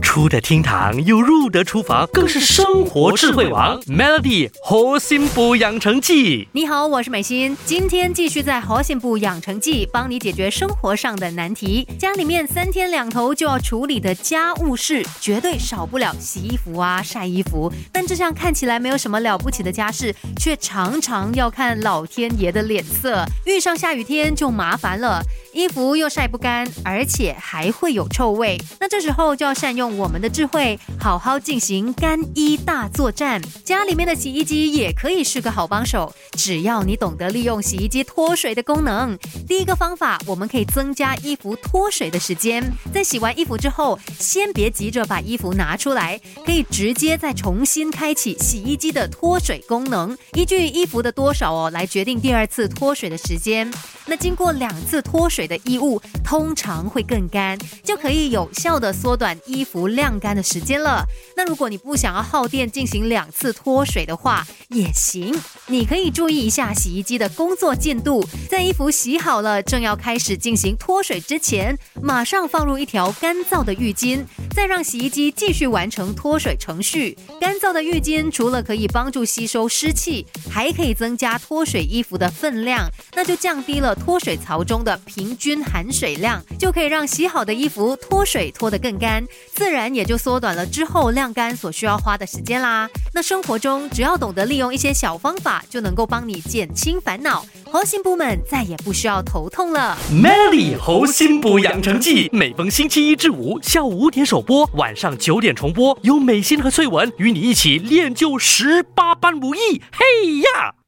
出得厅堂又入得厨房，更是生活智慧王。Melody 核心补养成记，你好，我是美心，今天继续在核心补养成记帮你解决生活上的难题。家里面三天两头就要处理的家务事，绝对少不了洗衣服啊、晒衣服。但这项看起来没有什么了不起的家事，却常常要看老天爷的脸色。遇上下雨天就麻烦了，衣服又晒不干，而且还会有臭味。那这时候就要善用。我们的智慧，好好进行干衣大作战。家里面的洗衣机也可以是个好帮手，只要你懂得利用洗衣机脱水的功能。第一个方法，我们可以增加衣服脱水的时间。在洗完衣服之后，先别急着把衣服拿出来，可以直接再重新开启洗衣机的脱水功能，依据衣服的多少哦来决定第二次脱水的时间。那经过两次脱水的衣物，通常会更干，就可以有效的缩短衣服。晾干的时间了。那如果你不想要耗电进行两次脱水的话，也行。你可以注意一下洗衣机的工作进度，在衣服洗好了，正要开始进行脱水之前，马上放入一条干燥的浴巾，再让洗衣机继续完成脱水程序。干燥的浴巾除了可以帮助吸收湿气，还可以增加脱水衣服的分量，那就降低了脱水槽中的平均含水量，就可以让洗好的衣服脱水脱得更干，自然。也就缩短了之后晾干所需要花的时间啦。那生活中只要懂得利用一些小方法，就能够帮你减轻烦恼，猴心部们再也不需要头痛了。Melly 猴心补养成记，每逢星期一至五下午五点首播，晚上九点重播，有美心和翠文与你一起练就十八般武艺。嘿呀！